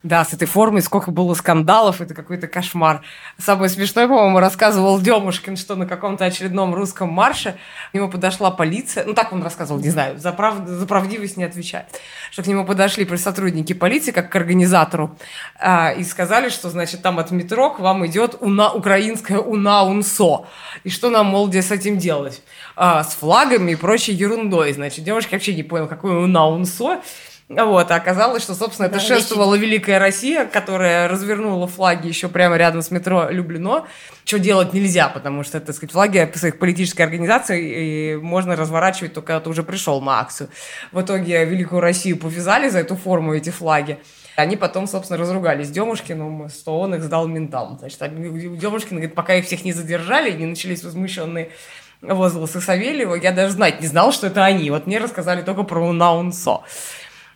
Да, с этой формой сколько было скандалов, это какой-то кошмар. Самое смешное, по-моему, рассказывал Демушкин, что на каком-то очередном русском марше к нему подошла полиция, ну так он рассказывал, не знаю, за, прав... за правдивость не отвечает, что к нему подошли сотрудники полиции, как к организатору, а, и сказали, что, значит, там от метро к вам идет уна... украинская уна-унсо, и что нам, мол, с этим делать? А, с флагами и прочей ерундой, значит, девушка вообще не понял, какое уна-унсо, вот, а оказалось, что, собственно, это да, шествовала речь... Великая Россия, которая развернула флаги еще прямо рядом с метро Люблино. Что делать нельзя, потому что, так сказать, флаги своих политической организации и можно разворачивать только когда ты уже пришел на акцию. В итоге Великую Россию повязали за эту форму эти флаги. Они потом, собственно, разругались с Демушкиным, что он их сдал ментам. Значит, Демушкин говорит, пока их всех не задержали, не начались возмущенные возгласы Савельева, я даже знать не знал, что это они. Вот мне рассказали только про Унаунсо.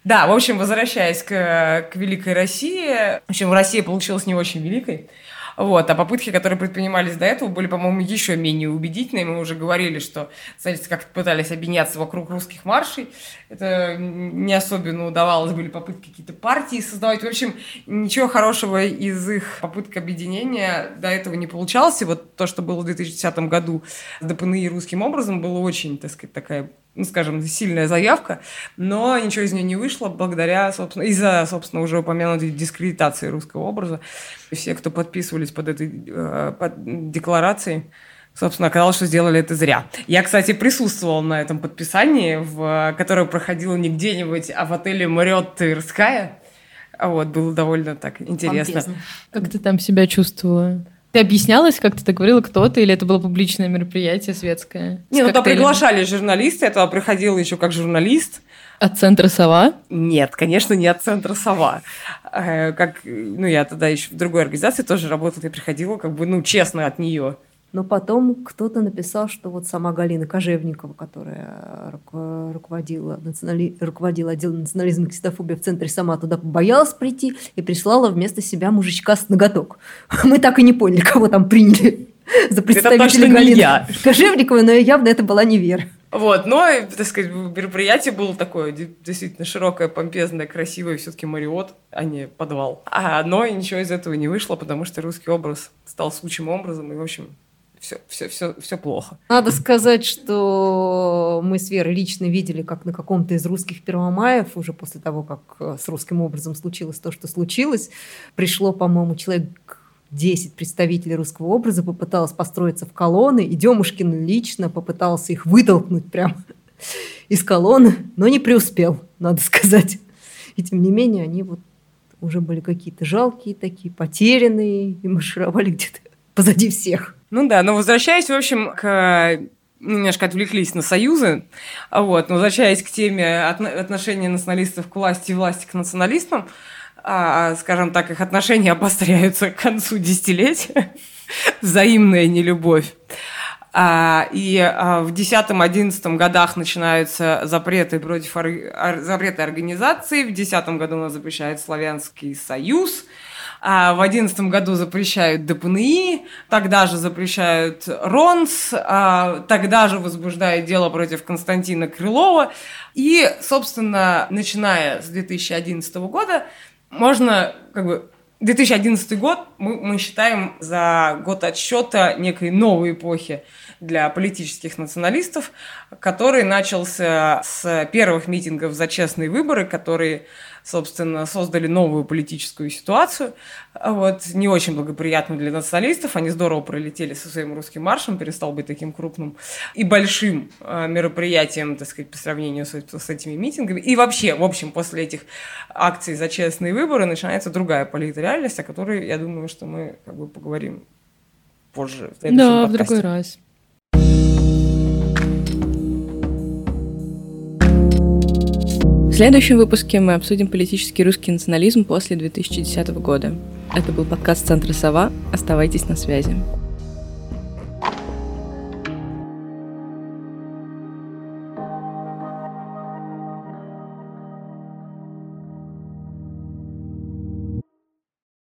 Да, в общем, возвращаясь к, к Великой России, в общем, Россия получилась не очень великой. Вот. А попытки, которые предпринимались до этого, были, по-моему, еще менее убедительные. Мы уже говорили, что социалисты как-то пытались объединяться вокруг русских маршей. Это не особенно удавалось. Были попытки какие-то партии создавать. В общем, ничего хорошего из их попыток объединения до этого не получалось. И вот то, что было в 2010 году с ДПНИ русским образом, было очень, так сказать, такая ну, скажем, сильная заявка, но ничего из нее не вышло благодаря, собственно, из-за, собственно, уже упомянутой дискредитации русского образа. Все, кто подписывались под этой э, под декларацией, собственно, оказалось, что сделали это зря. Я, кстати, присутствовал на этом подписании, в, которое проходило не где-нибудь, а в отеле Мариот Тверская. Вот, было довольно так интересно. Помпезно. Как ты там себя чувствовала? Ты объяснялась, как ты так говорила, кто ты, или это было публичное мероприятие светское? Не, ну там приглашали журналисты, я туда приходила еще как журналист. От центра «Сова»? Нет, конечно, не от центра «Сова». Э, как, ну, я тогда еще в другой организации тоже работала, и приходила, как бы, ну, честно от нее. Но потом кто-то написал, что вот сама Галина Кожевникова, которая руководила, национали... руководила отделом национализма и ксенофобии в центре, сама туда побоялась прийти и прислала вместо себя мужичка с ноготок. <laughs> Мы так и не поняли, кого там приняли <laughs> за представителя Галины. Кожевниковой, но явно это была не Вера. Вот, но, так сказать, мероприятие было такое действительно широкое, помпезное, красивое, все-таки Мариот, а не подвал. А, но ничего из этого не вышло, потому что русский образ стал случайным образом, и, в общем, все, все, все, все плохо. Надо сказать, что мы с Верой лично видели, как на каком-то из русских первомаев, уже после того, как э, с русским образом случилось то, что случилось, пришло, по-моему, человек 10 представителей русского образа, попыталась построиться в колонны, и Демушкин лично попытался их вытолкнуть прямо <laughs> из колонны, но не преуспел, надо сказать. И тем не менее, они вот уже были какие-то жалкие такие, потерянные, и маршировали где-то позади всех. Ну да, но возвращаясь, в общем, к ну, немножко отвлеклись на союзы, вот, но возвращаясь к теме отношения националистов к власти и власти к националистам, а, скажем так, их отношения обостряются к концу десятилетия, <laughs> взаимная нелюбовь. А, и а, в 10-11 годах начинаются запреты против запреты организации. В 10 году у нас запрещает Славянский союз. А в одиннадцатом году запрещают ДПНИ, тогда же запрещают РОНС, а тогда же возбуждают дело против Константина Крылова. И, собственно, начиная с 2011 года, можно как бы 2011 год мы, мы считаем за год отсчета некой новой эпохи для политических националистов, который начался с первых митингов за честные выборы, которые собственно, создали новую политическую ситуацию, вот, не очень благоприятную для националистов. Они здорово пролетели со своим русским маршем, перестал быть таким крупным и большим э, мероприятием, так сказать, по сравнению с, с этими митингами. И вообще, в общем, после этих акций за честные выборы начинается другая политреальность, о которой, я думаю, что мы как бы поговорим позже. В да, в другой раз. Следующем выпуске мы обсудим политический русский национализм после 2010 года. Это был подкаст Центра Сова. Оставайтесь на связи.